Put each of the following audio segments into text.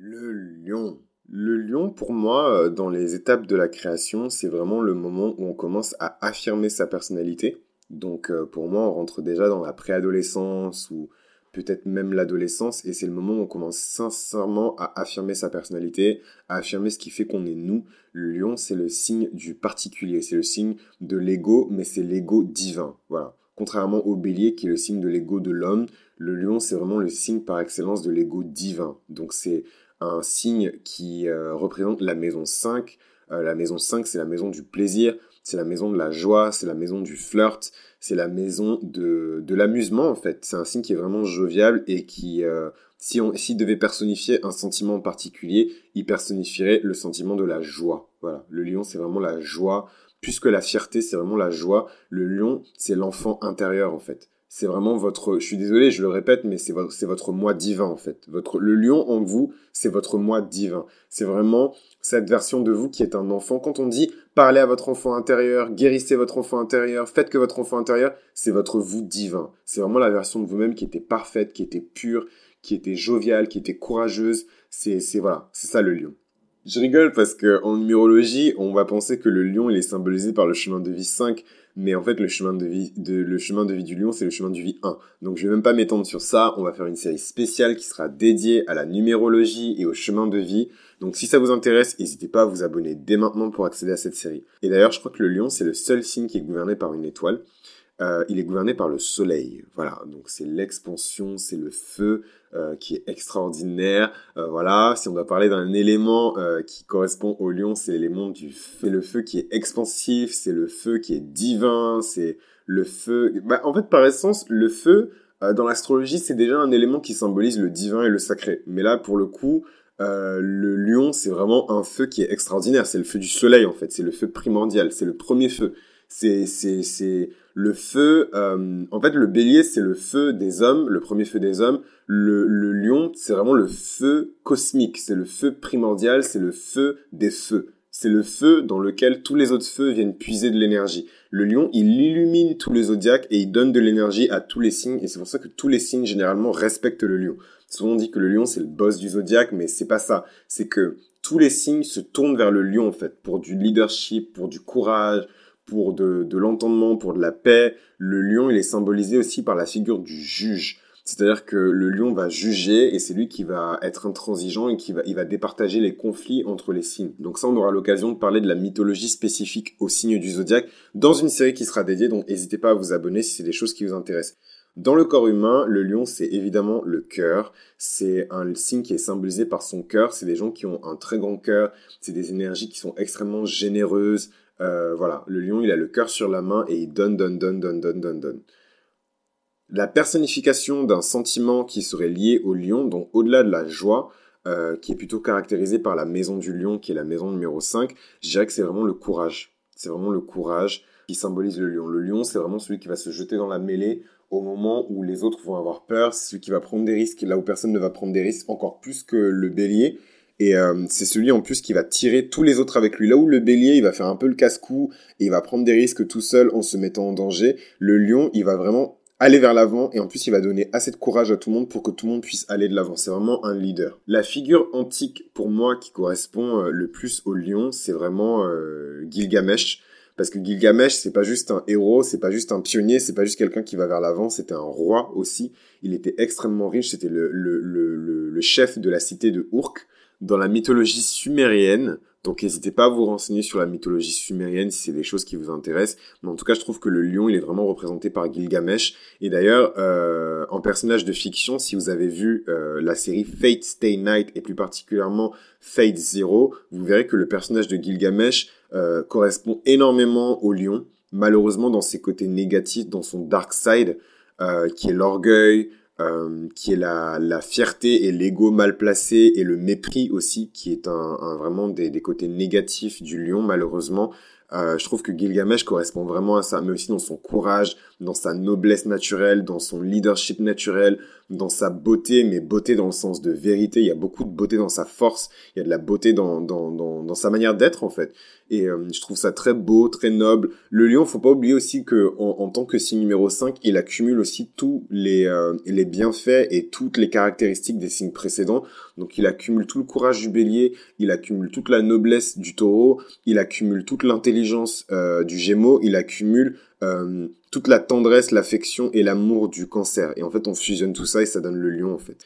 Le lion. Le lion, pour moi, euh, dans les étapes de la création, c'est vraiment le moment où on commence à affirmer sa personnalité. Donc euh, pour moi, on rentre déjà dans la préadolescence ou peut-être même l'adolescence, et c'est le moment où on commence sincèrement à affirmer sa personnalité, à affirmer ce qui fait qu'on est nous. Le lion, c'est le signe du particulier, c'est le signe de l'ego, mais c'est l'ego divin. Voilà. Contrairement au bélier, qui est le signe de l'ego de l'homme, le lion, c'est vraiment le signe par excellence de l'ego divin. Donc c'est un signe qui euh, représente la maison 5. Euh, la maison 5, c'est la maison du plaisir, c'est la maison de la joie, c'est la maison du flirt, c'est la maison de, de l'amusement en fait. C'est un signe qui est vraiment jovial et qui, euh, si on s'il devait personnifier un sentiment en particulier, il personnifierait le sentiment de la joie. Voilà, le lion c'est vraiment la joie, puisque la fierté c'est vraiment la joie. Le lion c'est l'enfant intérieur en fait c'est vraiment votre, je suis désolé, je le répète, mais c'est votre, c'est votre moi divin en fait. Votre, le lion en vous, c'est votre moi divin. C'est vraiment cette version de vous qui est un enfant. Quand on dit parlez à votre enfant intérieur, guérissez votre enfant intérieur, faites que votre enfant intérieur, c'est votre vous divin. C'est vraiment la version de vous-même qui était parfaite, qui était pure, qui était joviale, qui était courageuse. C'est, c'est voilà, c'est ça le lion. Je rigole parce que en numérologie, on va penser que le lion il est symbolisé par le chemin de vie 5, mais en fait le chemin de vie du lion c'est le chemin de vie 1. Donc je vais même pas m'étendre sur ça, on va faire une série spéciale qui sera dédiée à la numérologie et au chemin de vie. Donc si ça vous intéresse, n'hésitez pas à vous abonner dès maintenant pour accéder à cette série. Et d'ailleurs, je crois que le lion c'est le seul signe qui est gouverné par une étoile. Euh, il est gouverné par le soleil. Voilà, donc c'est l'expansion, c'est le feu euh, qui est extraordinaire. Euh, voilà, si on doit parler d'un élément qui correspond au lion, c'est l'élément du feu. C'est le feu qui est expansif, c'est le feu qui est divin, c'est le feu... Bah, en fait, par essence, le feu, dans l'astrologie, c'est déjà un élément qui symbolise le divin et le sacré. Mais là, pour le coup, le lion, c'est vraiment un feu qui est extraordinaire. C'est le feu du soleil, en fait. C'est le feu primordial. C'est le premier feu. C'est, c'est, c'est le feu. Euh, en fait, le bélier, c'est le feu des hommes, le premier feu des hommes. Le, le lion, c'est vraiment le feu cosmique. C'est le feu primordial. C'est le feu des feux. C'est le feu dans lequel tous les autres feux viennent puiser de l'énergie. Le lion, il illumine tous les zodiaques et il donne de l'énergie à tous les signes. Et c'est pour ça que tous les signes, généralement, respectent le lion. Souvent, on dit que le lion, c'est le boss du zodiaque, mais c'est pas ça. C'est que tous les signes se tournent vers le lion, en fait, pour du leadership, pour du courage, pour de, de l'entendement, pour de la paix. Le lion, il est symbolisé aussi par la figure du juge. C'est-à-dire que le lion va juger et c'est lui qui va être intransigeant et qui va, il va départager les conflits entre les signes. Donc ça, on aura l'occasion de parler de la mythologie spécifique aux signes du zodiaque dans une série qui sera dédiée, donc n'hésitez pas à vous abonner si c'est des choses qui vous intéressent. Dans le corps humain, le lion, c'est évidemment le cœur. C'est un signe qui est symbolisé par son cœur. C'est des gens qui ont un très grand cœur. C'est des énergies qui sont extrêmement généreuses, euh, voilà, le lion, il a le cœur sur la main et il donne, donne, donne, donne, donne, donne, donne. La personnification d'un sentiment qui serait lié au lion, donc au-delà de la joie, euh, qui est plutôt caractérisée par la maison du lion, qui est la maison numéro 5, je dirais que c'est vraiment le courage. C'est vraiment le courage qui symbolise le lion. Le lion, c'est vraiment celui qui va se jeter dans la mêlée au moment où les autres vont avoir peur, c'est celui qui va prendre des risques, là où personne ne va prendre des risques, encore plus que le bélier, et euh, c'est celui en plus qui va tirer tous les autres avec lui. Là où le bélier, il va faire un peu le casse-cou et il va prendre des risques tout seul en se mettant en danger, le lion, il va vraiment aller vers l'avant et en plus il va donner assez de courage à tout le monde pour que tout le monde puisse aller de l'avant. C'est vraiment un leader. La figure antique pour moi qui correspond euh, le plus au lion, c'est vraiment euh, Gilgamesh. Parce que Gilgamesh, c'est pas juste un héros, c'est pas juste un pionnier, c'est pas juste quelqu'un qui va vers l'avant, c'était un roi aussi. Il était extrêmement riche, c'était le, le, le, le, chef de la cité de Urk dans la mythologie sumérienne. Donc n'hésitez pas à vous renseigner sur la mythologie sumérienne si c'est des choses qui vous intéressent. Mais en tout cas, je trouve que le lion, il est vraiment représenté par Gilgamesh. Et d'ailleurs, euh, en personnage de fiction, si vous avez vu euh, la série Fate Stay Night et plus particulièrement Fate Zero, vous verrez que le personnage de Gilgamesh euh, correspond énormément au lion. Malheureusement, dans ses côtés négatifs, dans son dark side, qui est l'orgueil, euh, qui est la, la fierté et l'ego mal placé et le mépris aussi, qui est un, un vraiment des, des, côtés négatifs du lion malheureusement. Euh, je trouve que Gilgamesh correspond vraiment à ça, mais aussi dans son courage, dans sa noblesse naturelle, dans son leadership naturel, dans sa beauté, mais beauté dans le sens de vérité. Il y a beaucoup de beauté dans sa force, il y a de la beauté dans, dans, dans, dans sa manière d'être en fait. Et euh, je trouve ça très beau, très noble. Le lion, faut pas oublier aussi que en, tant que signe numéro 5, il accumule aussi tous les, euh, les bienfaits et toutes les caractéristiques des signes précédents. Donc il accumule tout le courage du bélier, il accumule toute la noblesse du taureau, il accumule toute l'intelligence euh, du gémeaux, il accumule euh, toute la tendresse, l'affection et l'amour du cancer. Et en fait, on fusionne tout ça et ça donne le lion, en fait.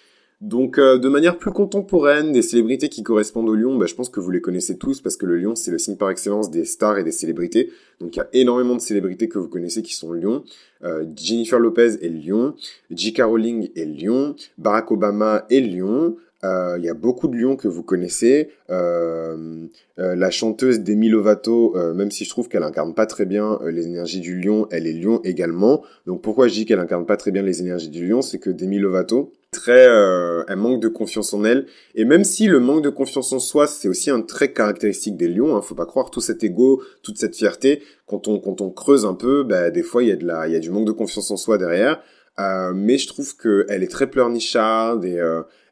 Donc, euh, de manière plus contemporaine, des célébrités qui correspondent au lion, bah, je pense que vous les connaissez tous parce que le lion, c'est le signe par excellence des stars et des célébrités. Donc, il y a énormément de célébrités que vous connaissez qui sont lion. Euh, Jennifer Lopez est lion, J.K. Rowling est lion, Barack Obama est lion, euh, il y a beaucoup de lions que vous connaissez. Euh, euh, la chanteuse Demi Lovato, même si je trouve qu'elle incarne pas très bien les énergies du lion, elle est lion également. Donc pourquoi je dis qu'elle incarne pas très bien les énergies du lion, c'est que Demi Lovato, très, elle manque de confiance en elle. Et même si le manque de confiance en soi, c'est aussi un trait caractéristique des lions, hein, faut pas croire tout cet ego, toute cette fierté. Quand on quand on creuse un peu, bah, des fois il y a de la, il y a du manque de confiance en soi derrière. mais je trouve qu'elle est très pleurnicharde et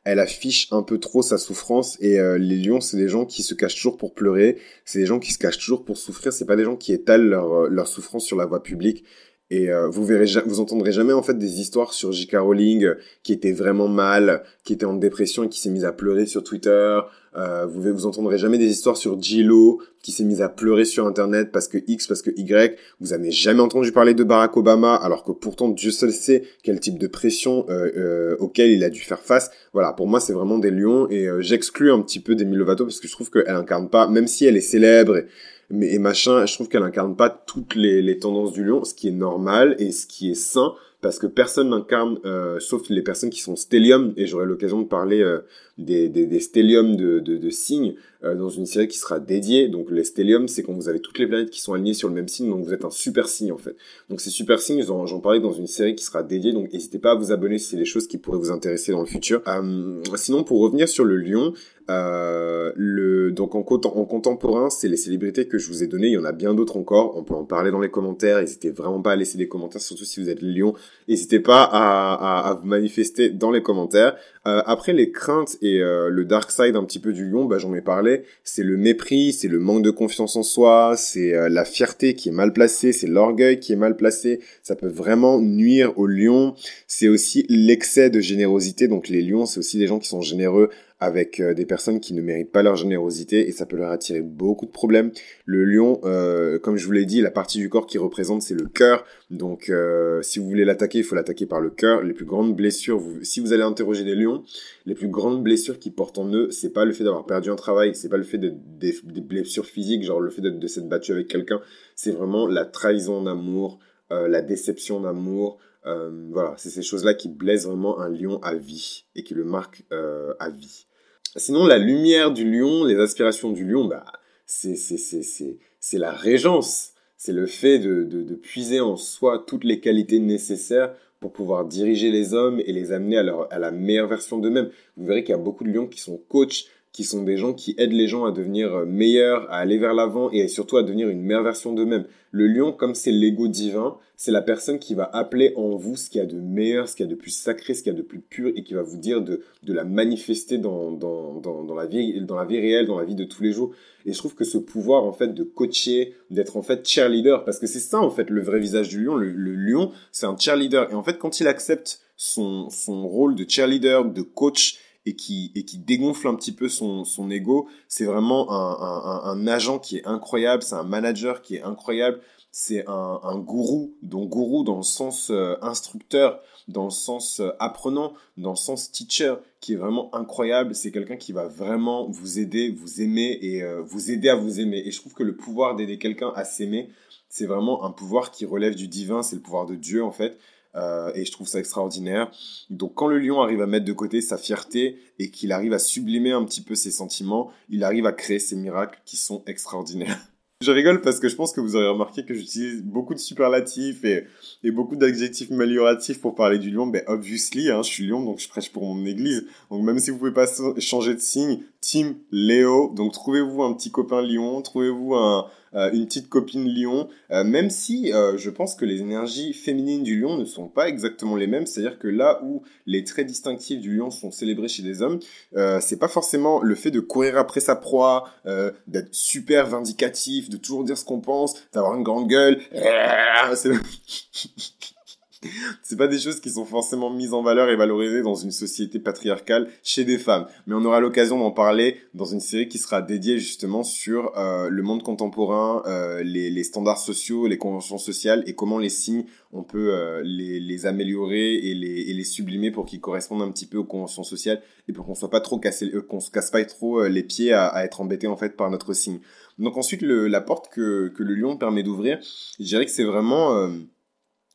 elle affiche un peu trop sa souffrance et euh, les lions c'est des gens qui se cachent toujours pour pleurer, c'est des gens qui se cachent toujours pour souffrir, c'est pas des gens qui étalent leur, euh, leur souffrance sur la voie publique et euh, vous verrez, vous entendrez jamais en fait des histoires sur J.K. Rowling qui était vraiment mal, qui était en dépression et qui s'est mise à pleurer sur Twitter. Euh, vous vous entendrez jamais des histoires sur J.Lo qui s'est mise à pleurer sur Internet parce que X, parce que Y. Vous avez jamais entendu parler de Barack Obama alors que pourtant Dieu seul sait quel type de pression euh, euh, auquel il a dû faire face. Voilà, pour moi c'est vraiment des lions et euh, j'exclus un petit peu Demi Lovato parce que je trouve qu'elle incarne pas, même si elle est célèbre. Mais et machin, je trouve qu'elle incarne pas toutes les, tendances du lion, ce qui est normal et ce qui est sain, parce que personne n'incarne, euh, sauf les personnes qui sont stellium, et j'aurai l'occasion de parler euh, des, des, des stellium de, de, de signes euh, dans une série qui sera dédiée. Donc les stellium, c'est quand vous avez toutes les planètes qui sont alignées sur le même signe, donc vous êtes un super signe en fait. Donc ces super signes, j'en parlais dans une série qui sera dédiée, donc n'hésitez pas à vous abonner si c'est des choses qui pourraient vous intéresser dans le futur. Euh, sinon, pour revenir sur le lion, euh, le, donc en, en contemporain, c'est les célébrités que je vous ai données. Il y en a bien d'autres encore. On peut en parler dans les commentaires. N'hésitez vraiment pas à laisser des commentaires, surtout si vous êtes lion. N'hésitez pas à, à, à, vous manifester dans les commentaires. Euh, après les craintes et euh, le dark side un petit peu du lion, bah, j'en ai parlé. C'est le mépris, c'est le manque de confiance en soi, c'est euh, la fierté qui est mal placée, c'est l'orgueil qui est mal placé. Ça peut vraiment nuire au lion. C'est aussi l'excès de générosité. Donc les lions, c'est aussi des gens qui sont généreux avec euh, des personnes qui ne méritent pas leur générosité et ça peut leur attirer beaucoup de problèmes. Le lion, euh, comme je vous l'ai dit, la partie du corps qui représente c'est le cœur. Donc euh, si vous voulez l'attaquer, il faut l'attaquer par le cœur. Les plus grandes blessures, si vous allez interroger des lions, les plus grandes blessures qu'ils portent en eux, c'est pas le fait d'avoir perdu un travail, c'est pas le fait de des, blessures physiques, genre le fait de, s'être battu avec quelqu'un, c'est vraiment la trahison d'amour, euh, la déception d'amour, euh, voilà, c'est ces choses-là qui blessent vraiment un lion à vie et qui le marquent à vie. Sinon, la lumière du lion, les aspirations du lion, bah, c'est, c'est, c'est, c'est, c'est la régence. C'est le fait de, de, de, puiser en soi toutes les qualités nécessaires pour pouvoir diriger les hommes et les amener à, leur, à la meilleure version d'eux-mêmes. Vous verrez qu'il y a beaucoup de lions qui sont coachs, qui sont des gens qui aident les gens à devenir meilleurs, à aller vers l'avant et surtout à devenir une meilleure version d'eux-mêmes. Le lion, comme c'est l'ego divin, c'est la personne qui va appeler en vous ce qu'il y a de meilleur, ce qu'il y a de plus sacré, ce qu'il y a de plus pur et qui va vous dire de, de la manifester dans, dans, dans, la vie, dans la vie réelle, dans la vie de tous les jours. Et je trouve que ce pouvoir, en fait, de coacher, d'être en fait cheerleader, parce que c'est ça, en fait, le vrai visage du lion. Le, le lion, c'est un cheerleader. Et en fait, quand il accepte son, son rôle de cheerleader, de coach, et qui, et qui dégonfle un petit peu son, son ego, c'est vraiment un, un, agent qui est incroyable, c'est un manager qui est incroyable, c'est un, un gourou, donc gourou dans le sens euh, instructeur, dans le sens euh, apprenant, dans le sens teacher, qui est vraiment incroyable. C'est quelqu'un qui va vraiment vous aider, vous aimer et euh, vous aider à vous aimer. Et je trouve que le pouvoir d'aider quelqu'un à s'aimer, c'est vraiment un pouvoir qui relève du divin, c'est le pouvoir de Dieu en fait. Euh, et je trouve ça extraordinaire. Donc quand le lion arrive à mettre de côté sa fierté et qu'il arrive à sublimer un petit peu ses sentiments, il arrive à créer ces miracles qui sont extraordinaires. Je rigole parce que je pense que vous aurez remarqué que j'utilise beaucoup de superlatifs et, beaucoup d'adjectifs amélioratifs pour parler du lion. Ben, obviously, hein, je suis lion, donc je prêche pour mon église. Donc même si vous pouvez pas changer de signe, Team Léo. Donc trouvez-vous un petit copain lion, trouvez-vous un, euh, une petite copine lion, euh, même si euh, je pense que les énergies féminines du lion ne sont pas exactement les mêmes, c'est-à-dire que là où les traits distinctifs du lion sont célébrés chez les hommes, c'est pas forcément le fait de courir après sa proie, d'être super vindicatif, de toujours dire ce qu'on pense, d'avoir une grande gueule. pas des choses qui sont forcément mises en valeur et valorisées dans une société patriarcale chez des femmes. Mais on aura l'occasion d'en parler dans une série qui sera dédiée justement sur euh, le monde contemporain, euh, les, les, standards sociaux, les conventions sociales et comment les signes on peut euh, les, les, améliorer et les, et les sublimer pour qu'ils correspondent un petit peu aux conventions sociales et pour qu'on soit pas trop cassé, qu'on se casse pas trop les pieds à, à, être embêté en fait par notre signe. Donc ensuite le, la porte que, que le lion permet d'ouvrir, je dirais que c'est vraiment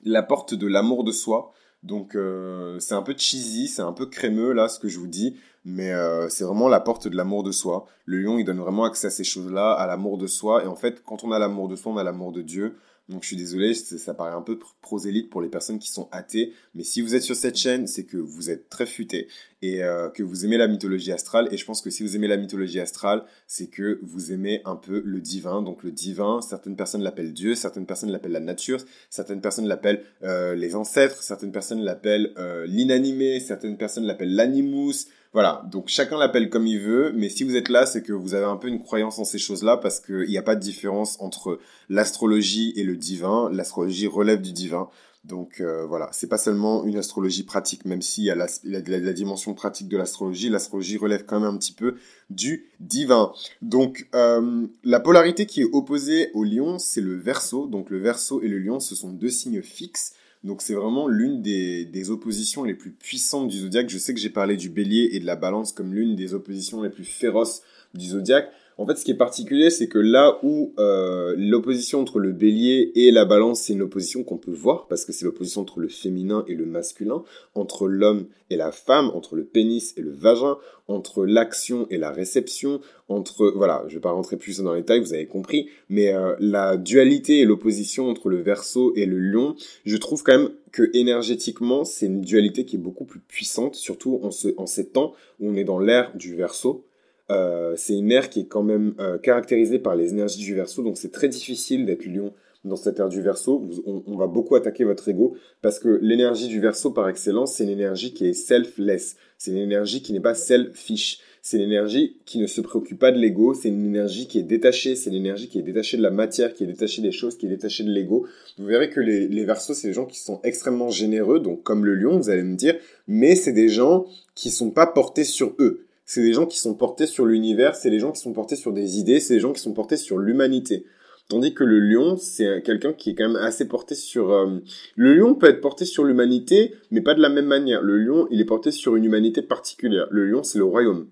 la porte de l'amour de soi. Donc euh, c'est un peu cheesy, c'est un peu crémeux là ce que je vous dis, mais euh, c'est vraiment la porte de l'amour de soi. Le lion il donne vraiment accès à ces choses-là, à l'amour de soi, et en fait quand on a l'amour de soi, on a l'amour de Dieu. Donc je suis désolé, ça paraît un peu prosélyte pour les personnes qui sont athées, mais si vous êtes sur cette chaîne, c'est que vous êtes très futé et euh, que vous aimez la mythologie astrale. Et je pense que si vous aimez la mythologie astrale, c'est que vous aimez un peu le divin. Donc le divin, certaines personnes l'appellent Dieu, certaines personnes l'appellent la nature, certaines personnes l'appellent euh, les ancêtres, certaines personnes l'appellent euh, l'inanimé, certaines personnes l'appellent l'animus. Voilà, donc chacun l'appelle comme il veut, mais si vous êtes là, c'est que vous avez un peu une croyance en ces choses-là, parce qu'il n'y a pas de différence entre l'astrologie et le divin. L'astrologie relève du divin. Donc euh, voilà, c'est pas seulement une astrologie pratique, même s'il y a la, dimension pratique de l'astrologie, l'astrologie relève quand même un petit peu du divin. Donc euh, la polarité qui est opposée au lion, c'est le verso. Donc le verso et le lion, ce sont deux signes fixes donc c'est vraiment l'une des, oppositions les plus puissantes du zodiaque. Je sais que j'ai parlé du bélier et de la balance comme l'une des oppositions les plus féroces du zodiaque. En fait, ce qui est particulier, c'est que là où euh, l'opposition entre le bélier et la balance, c'est une opposition qu'on peut voir, parce que c'est l'opposition entre le féminin et le masculin, entre l'homme et la femme, entre le pénis et le vagin, entre l'action et la réception, entre... Voilà, je vais pas rentrer plus dans les détails, vous avez compris, mais euh, la dualité et l'opposition entre le verso et le lion, je trouve quand même que énergétiquement, c'est une dualité qui est beaucoup plus puissante, surtout en, ce, en ces temps où on est dans l'ère du verso, euh, c'est une ère qui est quand même euh, caractérisée par les énergies du verso, donc c'est très difficile d'être lion dans cette ère du verso. On, va beaucoup attaquer votre ego parce que l'énergie du verso par excellence, c'est une énergie qui est selfless. C'est une énergie qui n'est pas selfish. C'est une énergie qui ne se préoccupe pas de l'ego. C'est une énergie qui est détachée. C'est une énergie qui est détachée de la matière, qui est détachée des choses, qui est détachée de l'ego. Vous verrez que les, les versos, c'est des gens qui sont extrêmement généreux, donc comme le lion, vous allez me dire, mais c'est des gens qui sont pas portés sur eux c'est des gens qui sont portés sur l'univers, c'est les gens qui sont portés sur des idées, c'est les gens qui sont portés sur l'humanité. Tandis que le lion, c'est quelqu'un qui est quand même assez porté sur... Euh, le lion peut être porté sur l'humanité, mais pas de la même manière. Le lion, il est porté sur une humanité particulière. Le lion, c'est le royaume.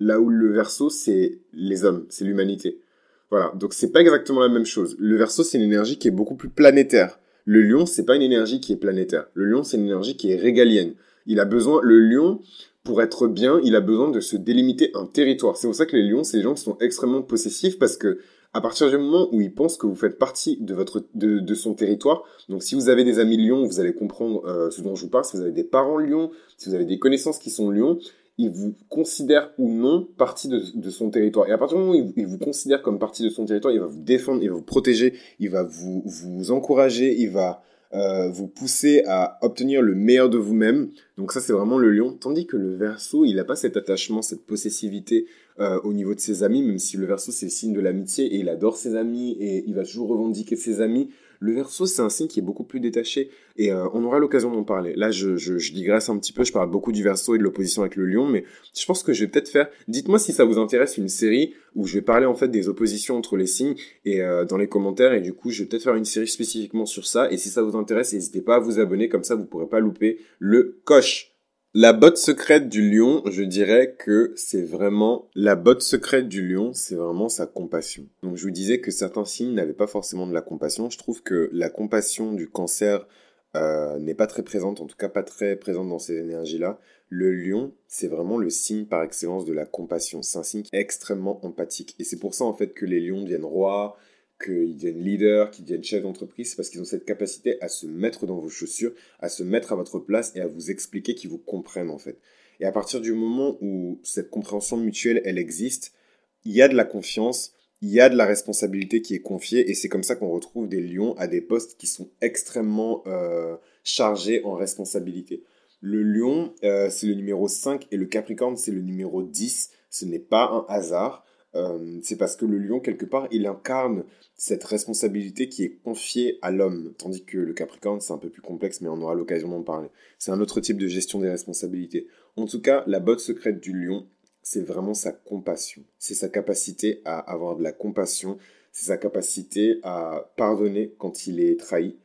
Là où le verso, c'est les hommes, c'est l'humanité. Voilà, donc c'est pas exactement la même chose. Le verso, c'est une énergie qui est beaucoup plus planétaire. Le lion, c'est pas une énergie qui est planétaire. Le lion, c'est une énergie qui est régalienne. Il a besoin, le lion, pour être bien, il a besoin de se délimiter un territoire. C'est pour ça que les lions, c'est des gens qui sont extrêmement possessifs parce que à partir du moment où ils pensent que vous faites partie de votre de, de son territoire, donc si vous avez des amis lions, vous allez comprendre euh, ce dont je vous parle. Si vous avez des parents lions, si vous avez des connaissances qui sont lions, ils vous considèrent ou non partie de, de, son territoire. Et à partir du moment où il, vous considère comme partie de son territoire, il va vous défendre, il va vous protéger, il va vous vous encourager, il va euh, vous pousser à obtenir le meilleur de vous-même. Donc ça, c'est vraiment le lion. Tandis que le verso, il n'a pas cet attachement, cette possessivité euh, au niveau de ses amis, même si le verso, c'est le signe de l'amitié et il adore ses amis et il va toujours revendiquer ses amis. Le verso, c'est un signe qui est beaucoup plus détaché et euh, on aura l'occasion d'en parler. Là, je, je, digresse un petit peu, je parle beaucoup du verso et de l'opposition avec le lion, mais je pense que je vais peut-être faire... Dites-moi si ça vous intéresse une série où je vais parler en fait des oppositions entre les signes et euh, dans les commentaires et du coup, je vais peut-être faire une série spécifiquement sur ça et si ça vous intéresse, n'hésitez pas à vous abonner, comme ça vous pourrez pas louper le coche. La botte secrète du lion, je dirais que c'est vraiment la botte secrète du lion, c'est vraiment sa compassion. Donc je vous disais que certains signes n'avaient pas forcément de la compassion. Je trouve que la compassion du cancer euh, n'est pas très présente, en tout cas pas très présente dans ces énergies-là. Le lion, c'est vraiment le signe par excellence de la compassion. C'est un signe extrêmement empathique. Et c'est pour ça en fait que les lions deviennent rois, qu'ils deviennent leaders, qu'ils deviennent chefs d'entreprise, c'est parce qu'ils ont cette capacité à se mettre dans vos chaussures, à se mettre à votre place et à vous expliquer qu'ils vous comprennent en fait. Et à partir du moment où cette compréhension mutuelle, elle existe, il y a de la confiance, il y a de la responsabilité qui est confiée, et c'est comme ça qu'on retrouve des lions à des postes qui sont extrêmement euh, chargés en responsabilité. Le lion, euh, c'est le numéro 5, et le capricorne, c'est le numéro 10. Ce n'est pas un hasard. Euh, c'est parce que le lion, quelque part, il incarne cette responsabilité qui est confiée à l'homme, tandis que le Capricorne, c'est un peu plus complexe, mais on aura l'occasion d'en parler. C'est un autre type de gestion des responsabilités. En tout cas, la botte secrète du lion, c'est vraiment sa compassion. C'est sa capacité à avoir de la compassion, c'est sa capacité à pardonner quand il est trahi.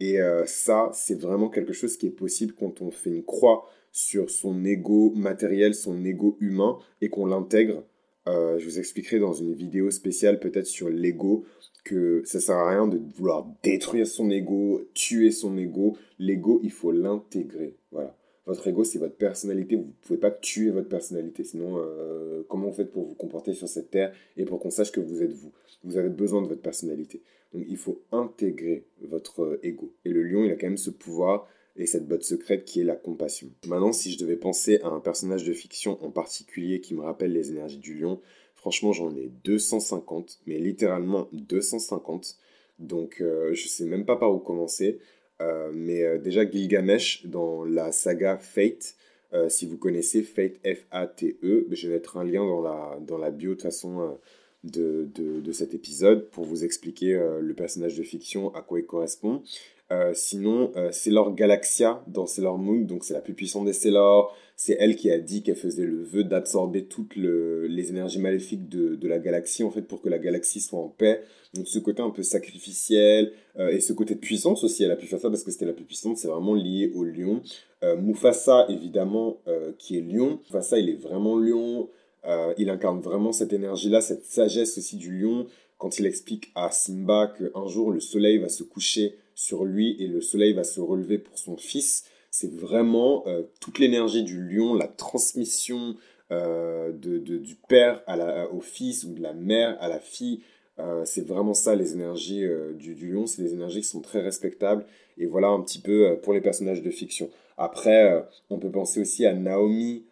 Et euh, ça, c'est vraiment quelque chose qui est possible quand on fait une croix sur son ego matériel, son ego humain, et qu'on l'intègre euh, je vous expliquerai dans une vidéo spéciale peut-être sur l'ego que ça sert à rien de vouloir détruire son ego, tuer son ego. L'ego, il faut l'intégrer. Voilà. Votre ego, c'est votre personnalité. Vous ne pouvez pas tuer votre personnalité. Sinon, euh, comment vous faites pour vous comporter sur cette terre et pour qu'on sache que vous êtes vous? Vous avez besoin de votre personnalité. Donc, il faut intégrer votre ego. Et le lion, il a quand même ce pouvoir et cette botte secrète qui est la compassion. Maintenant, si je devais penser à un personnage de fiction en particulier qui me rappelle les énergies du lion, franchement, j'en ai 250, mais littéralement 250. Donc, euh, je sais même pas par où commencer. Euh, mais euh, déjà, Gilgamesh, dans la saga Fate, si vous connaissez Fate, F-A-T-E, je vais mettre un lien dans la, dans bio de façon de, de, de, cet épisode pour vous expliquer le personnage de fiction, à quoi il correspond. Euh, sinon, euh, Sailor Galaxia dans Sailor Moon, donc c'est la plus puissante des Sailor. C'est elle qui a dit qu'elle faisait le vœu d'absorber toutes les énergies maléfiques de, la galaxie, en fait, pour que la galaxie soit en paix. Donc ce côté un peu sacrificiel, euh, et ce côté de puissance aussi, elle a pu faire ça parce que c'était la plus puissante, c'est vraiment lié au lion. Euh, Mufasa, évidemment, qui est lion. Mufasa, il est vraiment lion. il incarne vraiment cette énergie-là, cette sagesse aussi du lion, quand il explique à Simba qu'un jour le soleil va se coucher sur lui et le soleil va se relever pour son fils. C'est vraiment euh, toute l'énergie du lion, la transmission euh, de, du père à la, au fils ou de la mère à la fille. Euh, c'est vraiment ça les énergies du, lion, c'est des énergies qui sont très respectables. Et voilà un petit peu pour les personnages de fiction. Après, on peut penser aussi à Naomi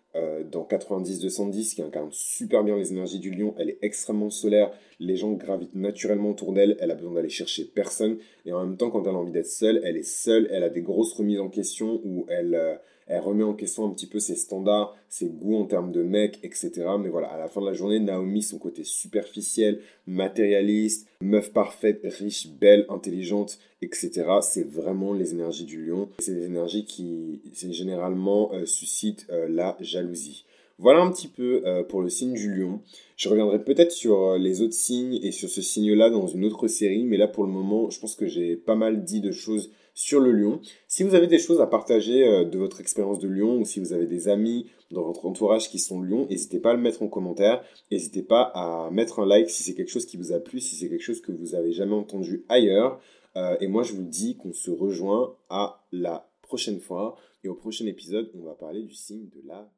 dans 90-210 qui incarne super bien les énergies du lion. Elle est extrêmement solaire. Les gens gravitent naturellement autour d'elle. Elle a besoin d'aller chercher personne. Et en même temps, quand elle a envie d'être seule, elle est seule. Elle a des grosses remises en question où elle, euh, elle remet en question un petit peu ses standards, ses goûts en termes de mec, etc. Mais voilà, à la fin de la journée, Naomi, son côté superficiel, matérialiste, meuf parfaite, riche, belle, intelligente, etc. C'est vraiment les énergies du lion. C'est des énergies qui, généralement, euh, suscitent euh, la jalousie. Voilà un petit peu euh, pour le signe du lion. Je reviendrai peut-être sur les autres signes et sur ce signe-là dans une autre série, mais là pour le moment, je pense que j'ai pas mal dit de choses sur le lion. Si vous avez des choses à partager euh, de votre expérience de lion ou si vous avez des amis dans votre entourage qui sont lions, n'hésitez pas à le mettre en commentaire. N'hésitez pas à mettre un like si c'est quelque chose qui vous a plu, si c'est quelque chose que vous avez jamais entendu ailleurs. Euh, et moi, je vous dis qu'on se rejoint à la prochaine fois. Et au prochain épisode, on va parler du signe de la